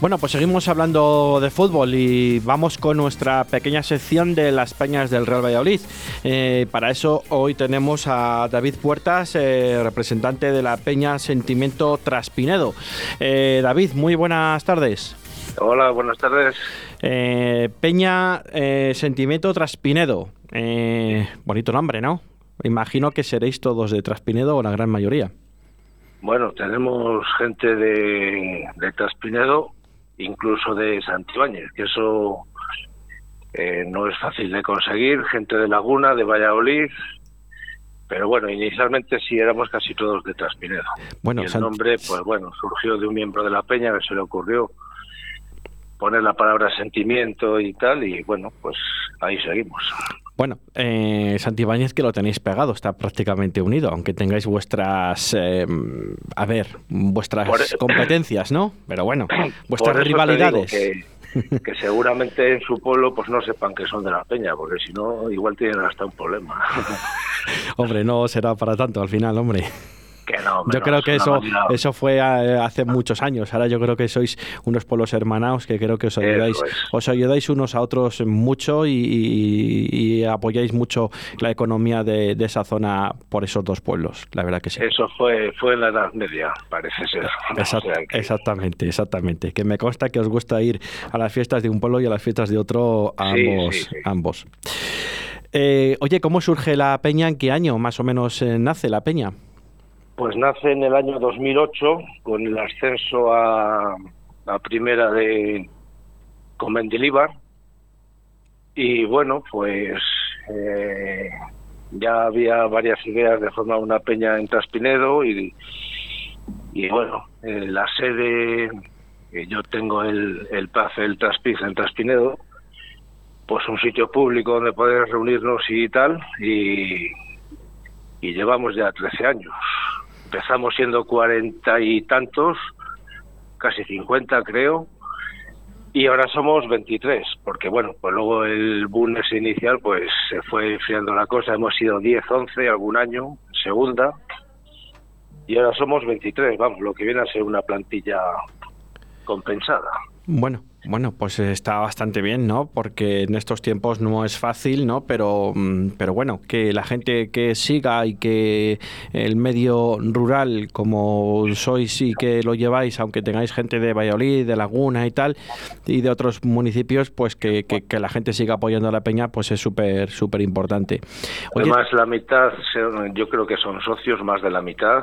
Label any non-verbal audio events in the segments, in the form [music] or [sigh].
Bueno, pues seguimos hablando de fútbol y vamos con nuestra pequeña sección de las peñas del Real Valladolid. Eh, para eso hoy tenemos a David Puertas, eh, representante de la Peña Sentimiento Traspinedo. Eh, David, muy buenas tardes. Hola, buenas tardes. Peña Sentimiento Traspinedo. bonito nombre, ¿no? Imagino que seréis todos de Traspinedo o la gran mayoría. Bueno, tenemos gente de, de Traspinedo, incluso de Santibáñez, que eso eh, no es fácil de conseguir, gente de Laguna, de Valladolid, pero bueno, inicialmente sí éramos casi todos de Traspinedo. Bueno, el nombre, pues bueno, surgió de un miembro de la peña que se le ocurrió poner la palabra sentimiento y tal, y bueno, pues ahí seguimos. Bueno, eh, Santibáñez que lo tenéis pegado, está prácticamente unido, aunque tengáis vuestras, eh, a ver, vuestras [clears throat] competencias, ¿no? Pero bueno, [clears throat] vuestras rivalidades. [laughs] Que, seguramente en su pueblo pues no sepan que son de la peña, porque si no, igual tienen hasta un problema. [laughs] hombre, no será para tanto al final, hombre yo creo que eso, eso fue eh, hace muchos años. Ahora yo creo que sois unos pueblos hermanados que creo que os ayudáis, os ayudáis unos a otros mucho y, apoyáis mucho la economía de, esa zona por esos dos pueblos. La verdad que sí. Eso fue, fue en la Edad Media, parece ser. [laughs] Exactamente, exactamente. Que me consta que os gusta ir a las fiestas de un pueblo y a las fiestas de otro, ambos. ambos. Eh, oye, ¿cómo surge la peña? ¿En qué año más o menos eh, nace la peña? Pues nace en el año 2008 con el ascenso a, la primera de con y bueno pues eh, ya había varias ideas de formar una peña en Traspinedo y, bueno la sede yo tengo el, el PAF, el Traspiz en Traspinedo pues un sitio público donde poder reunirnos y tal y, llevamos ya 13 años. Empezamos siendo cuarenta y tantos, casi cincuenta creo, y ahora somos 23, porque bueno, pues luego el boom ese inicial pues se fue enfriando la cosa, hemos sido 10, 11 algún año, segunda, y ahora somos 23, vamos, lo que viene a ser una plantilla compensada. Bueno, bueno, pues está bastante bien, ¿no? Porque en estos tiempos no es fácil, ¿no? Pero, mm, pero bueno, que la gente que siga y que el medio rural, como sois y que lo lleváis, aunque tengáis gente de Valladolid, de Laguna y tal, y de otros municipios, pues que, que, la gente siga apoyando a la peña, pues es súper, súper importante. Además, la mitad, yo creo que son socios, más de la mitad,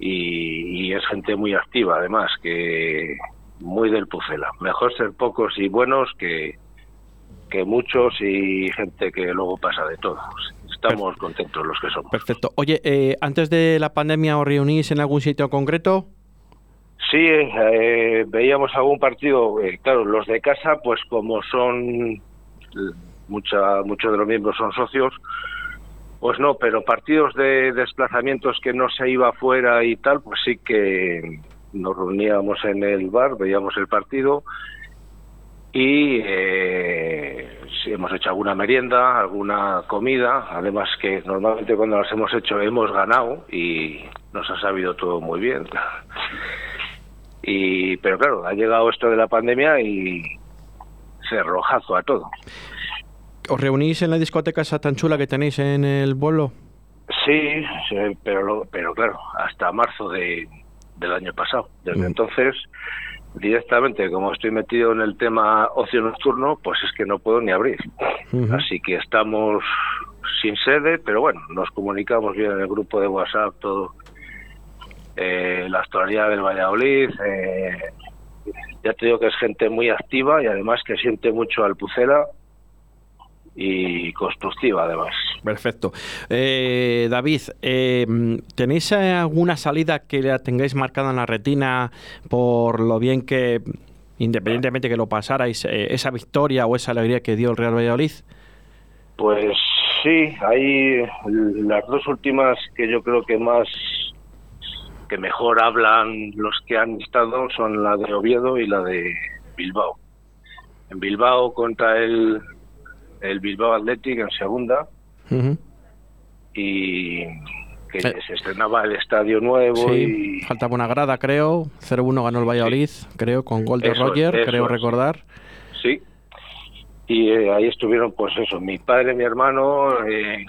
y, y es gente muy activa, además, que muy del Pucela. Mejor ser pocos y buenos que, que muchos y gente que luego pasa de todos. Estamos contentos los que somos. Perfecto. Oye, eh, antes de la pandemia os reunís en algún sitio concreto? Sí, eh, veíamos algún partido, eh, claro, los de casa, pues como son, mucha, muchos de los miembros son socios, pues no, pero partidos de desplazamientos que no se iba afuera y tal, pues sí que nos reuníamos en el bar, veíamos el partido y eh, hemos hecho alguna merienda, alguna comida, además que normalmente cuando las hemos hecho hemos ganado y nos ha sabido todo muy bien. Y, pero claro, ha llegado esto de la pandemia y se rojazo a todo. ¿Os reunís en la discoteca esa tan chula que tenéis en el vuelo? Sí, pero, pero claro, hasta marzo de, del año pasado. Desde mm. entonces, directamente, como estoy metido en el tema ocio nocturno, pues es que no puedo ni abrir. Así que estamos sin sede, pero bueno, nos comunicamos bien en el grupo de WhatsApp, todo. Eh, la actualidad del Valladolid, eh, ya te digo que es gente muy activa y además que siente mucho al Pucela y constructiva además. Perfecto. Eh, David, eh, ¿tenéis eh, alguna salida que la tengáis marcada en la retina por lo bien que, independientemente que lo pasarais, esa victoria o esa alegría que dio el Real Valladolid? Pues sí, hay las dos últimas que yo creo que más que mejor hablan los que han estado son la de Oviedo y la de Bilbao. En Bilbao contra el el Bilbao Athletic en segunda y, que eh. se estrenaba el estadio nuevo y... faltaba una grada, creo. 0-1 ganó el Valladolid, creo, con gol de Roger, creo recordar. Sí. Y eh, ahí estuvieron, pues eso, mi padre, mi hermano,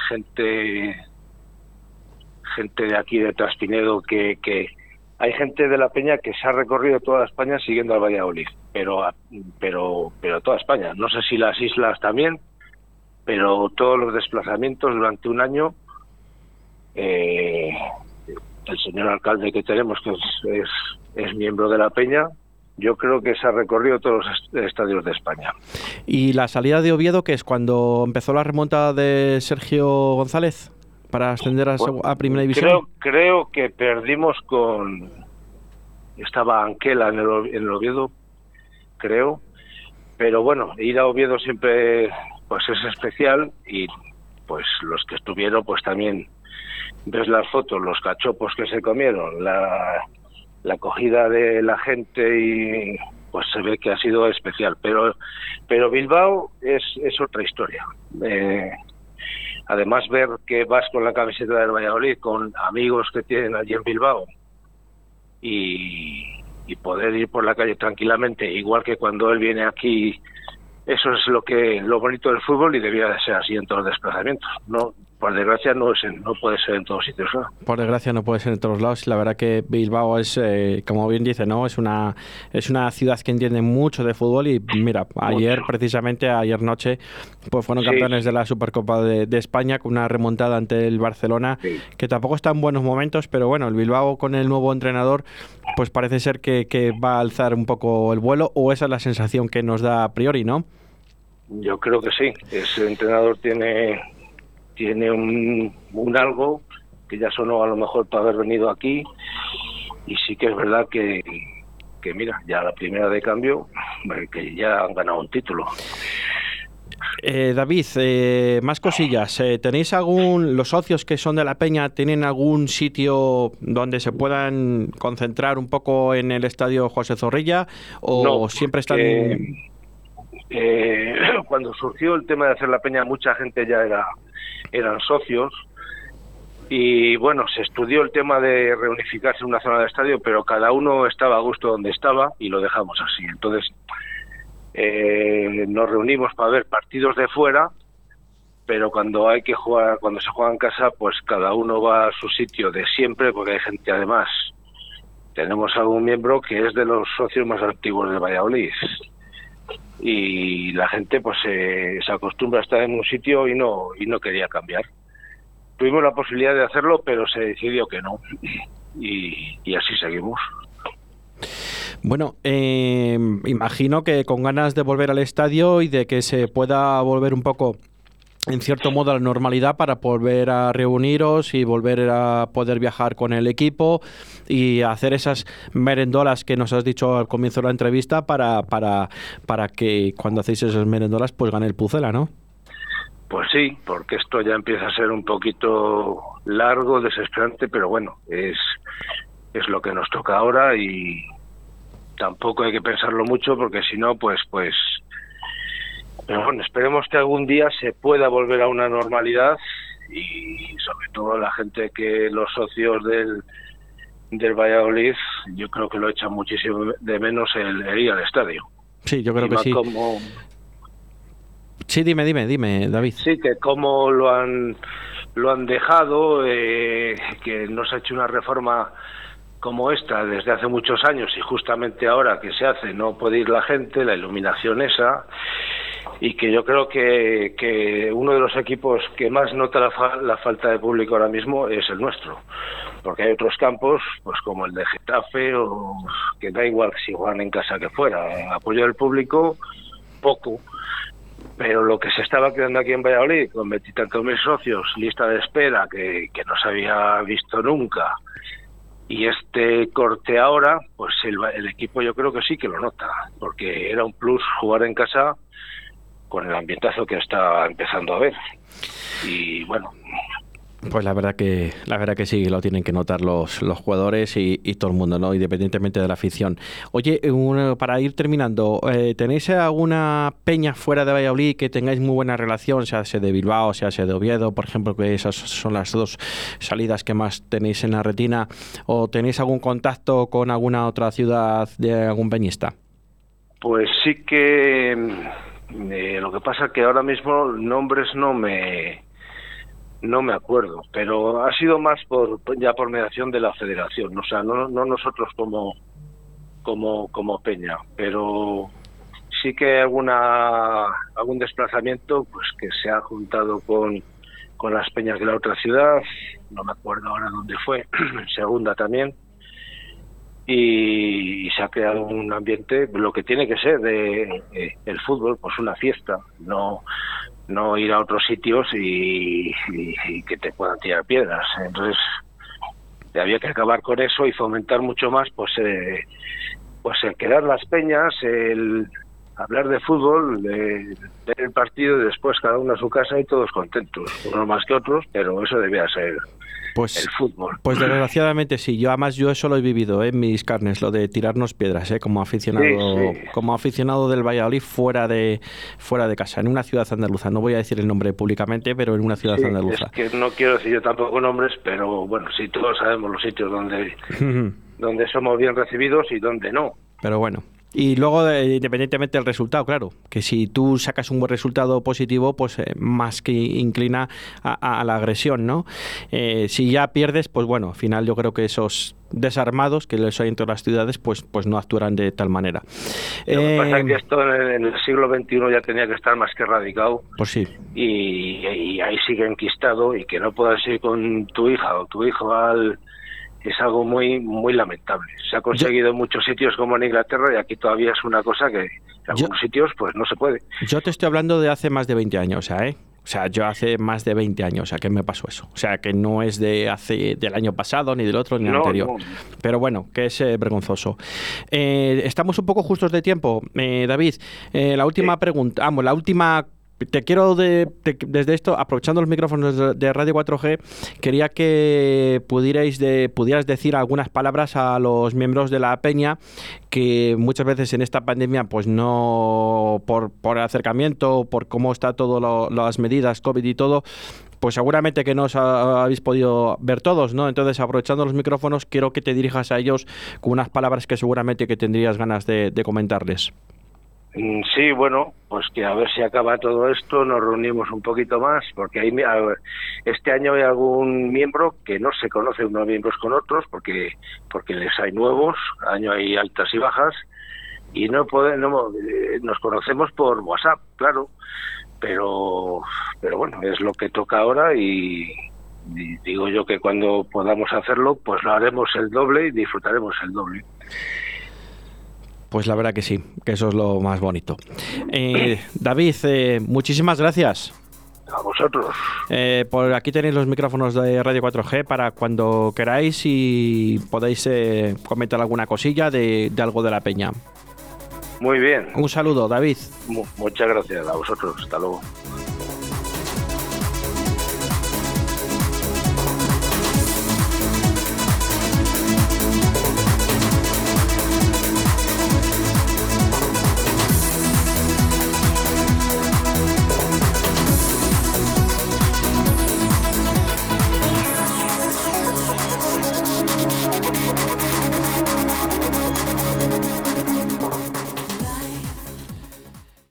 gente gente de aquí de Traspinedo que, que hay gente de la Peña que se ha recorrido toda España siguiendo al Valladolid, pero pero pero toda España. No sé si las islas también, pero todos los desplazamientos durante un año. Eh, el señor alcalde que tenemos, que es, es, miembro de la Peña, yo creo que se ha recorrido todos los estadios de España. ¿Y la salida de Oviedo, que es cuando empezó la remontada de Sergio González? para ascender a, Primera División? Creo, creo que perdimos con... Estaba Anquela en el, en el Oviedo, creo. Pero bueno, ir a Oviedo siempre pues es especial y pues los que estuvieron pues también ves las fotos, los cachopos que se comieron, la, la acogida de la gente y pues se ve que ha sido especial. Pero, pero Bilbao es, es otra historia. Eh, además ver que vas con la camiseta del Valladolid, con amigos que tienen allí en Bilbao y, y poder ir por la calle tranquilamente, igual que cuando él viene aquí eso es lo que lo bonito del fútbol y debía de ser así en todos los desplazamientos. No, por desgracia no es no puede ser en todos sitios. Por desgracia no puede ser en todos lados. La verdad que Bilbao es, eh, como bien dice, no es una es una ciudad que entiende mucho de fútbol y mira, ayer precisamente ayer noche pues fueron campeones de la Supercopa de, España con una remontada ante el Barcelona que tampoco está en buenos momentos, pero bueno, el Bilbao con el nuevo entrenador pues parece ser que, que va a alzar un poco el vuelo o esa es la sensación que nos da a priori, ¿no? Yo creo que sí. Ese entrenador tiene tiene un, un algo que ya sonó a lo mejor para haber venido aquí y sí que es verdad que, que mira, ya la primera de cambio, que ya han ganado un título. Eh, David, eh, más cosillas. Eh, ¿Tenéis algún, los socios que son de la Peña, tienen algún sitio donde se puedan concentrar un poco en el estadio José Zorrilla o siempre están... [clears throat] cuando surgió el tema de hacer la Peña, mucha gente ya era eran socios y bueno, se estudió el tema de reunificarse en una zona de estadio, pero cada uno estaba a gusto donde estaba y lo dejamos así. Entonces, eh, nos reunimos para ver partidos de fuera, pero cuando hay que jugar, cuando se juega en casa, pues cada uno va a su sitio de siempre, porque hay gente además. Tenemos algún miembro que es de los socios más activos de Valladolid y la gente pues se acostumbra a estar en un sitio y no y no quería cambiar. Tuvimos la posibilidad de hacerlo pero se decidió que no. Y, así seguimos. Bueno, eh, imagino que con ganas de volver al estadio y de que se pueda volver un poco en cierto modo la normalidad para volver a reuniros y volver a poder viajar con el equipo y hacer esas merendolas que nos has dicho al comienzo de la entrevista para, para, para que cuando hacéis esas merendolas pues gane el Pucela, ¿no? Pues sí, porque esto ya empieza a ser un poquito largo, desesperante, pero bueno, es, es lo que nos toca ahora y tampoco hay que pensarlo mucho porque si no, pues, pues pero bueno, esperemos que algún día se pueda volver a una normalidad y sobre todo la gente que los socios del, del Valladolid, yo creo que lo echan muchísimo de menos el, ir al estadio. Sí, yo creo que sí. Sí, dime, dime, dime, David. Sí, que como lo han lo han dejado, eh, que no se ha hecho una reforma como esta desde hace muchos años y justamente ahora que se hace no puede ir la gente, la iluminación esa, y que yo creo que, que uno de los equipos que más nota la, falta de público ahora mismo es el nuestro, porque hay otros campos, pues como el de Getafe, o que da igual si juegan en casa que fuera, apoyo del público, poco. Pero lo que se estaba quedando aquí en Valladolid, con veintitantos mil socios, lista de espera que, que no se había visto nunca, y este corte ahora, pues el, el, equipo yo creo que sí que lo nota, porque era un plus jugar en casa con el ambientazo que está empezando a ver. Y bueno, Pues la verdad que la verdad que sí, lo tienen que notar los, los jugadores y, todo el mundo, ¿no? Independientemente de la afición. Oye, para ir terminando, eh, ¿tenéis alguna peña fuera de Valladolid que tengáis muy buena relación, sea de Bilbao, sea de Oviedo, por ejemplo, que esas son las dos salidas que más tenéis en la retina, o tenéis algún contacto con alguna otra ciudad de algún peñista? Pues sí que eh, lo que pasa que ahora mismo nombres no me no me acuerdo, pero ha sido más por ya por mediación de la federación, o sea, no, no nosotros como como como Peña, pero sí que alguna algún desplazamiento pues que se ha juntado con con las peñas de la otra ciudad, no me acuerdo ahora dónde fue, [clears throat] segunda también, y, se ha creado un ambiente, lo que tiene que ser de, el fútbol, pues una fiesta, no no ir a otros sitios y, que te puedan tirar piedras. Entonces, había que acabar con eso y fomentar mucho más, pues, eh, pues el quedar las peñas, el hablar de fútbol, de ver el partido y después cada uno a su casa y todos contentos, unos más que otros, pero eso debía ser pues, el fútbol. Pues desgraciadamente sí, yo además yo eso lo he vivido ¿eh? en mis carnes, lo de tirarnos piedras, ¿eh? como aficionado, como aficionado del Valladolid fuera de fuera de casa, en una ciudad andaluza. No voy a decir el nombre públicamente, pero en una ciudad andaluza. Es que no quiero decir yo tampoco nombres, pero bueno, sí todos sabemos los sitios donde [laughs] donde somos bien recibidos y donde no. Pero bueno, y luego, independientemente del resultado, claro, que si tú sacas un buen resultado positivo, pues eh, más que inclina a, la agresión, ¿no? Eh, si ya pierdes, pues bueno, al final yo creo que esos desarmados que les hay en todas las ciudades, pues, pues no actuarán de tal manera. Lo que pasa es que eh, esto en el, siglo XXI ya tenía que estar más que radicado. Pues sí. Y, y ahí sigue enquistado y que no puedas ir con tu hija o tu hijo al es algo muy muy lamentable. Se ha conseguido en muchos sitios como en Inglaterra y aquí todavía es una cosa que en algunos sitios pues no se puede. Yo te estoy hablando de hace más de 20 años, ¿eh? O sea, yo hace más de 20 años, o sea, que me pasó eso. O sea, que no es de hace del año pasado, ni del otro, ni del anterior. Pero bueno, que es eh, vergonzoso. Eh, estamos un poco justos de tiempo. Eh, David, la última pregunta, vamos, la última te quiero desde esto, aprovechando los micrófonos de, Radio 4G, quería que pudierais de, pudieras decir algunas palabras a los miembros de la peña que muchas veces en esta pandemia, pues no por, por acercamiento, por cómo está todo las medidas COVID y todo, pues seguramente que no os habéis podido ver todos, ¿no? Entonces, aprovechando los micrófonos, quiero que te dirijas a ellos con unas palabras que seguramente que tendrías ganas de comentarles. Mm, sí, bueno, pues que a ver si acaba todo esto, nos reunimos un poquito más, porque hay, este año hay algún miembro que no se conoce unos miembros con otros, porque porque les hay nuevos, año hay altas y bajas, y no, podemos, eh, nos conocemos por WhatsApp, claro, pero pero bueno, es lo que toca ahora y, y digo yo que cuando podamos hacerlo, pues lo haremos el doble y disfrutaremos el doble. Pues la verdad que sí, que eso es lo más bonito. Eh, David, eh, muchísimas gracias. A vosotros. Eh, por aquí tenéis los micrófonos de Radio 4G para cuando queráis y podéis comentar alguna cosilla de, algo de la peña. Muy bien. Un saludo, David. muchas gracias a vosotros. Hasta luego.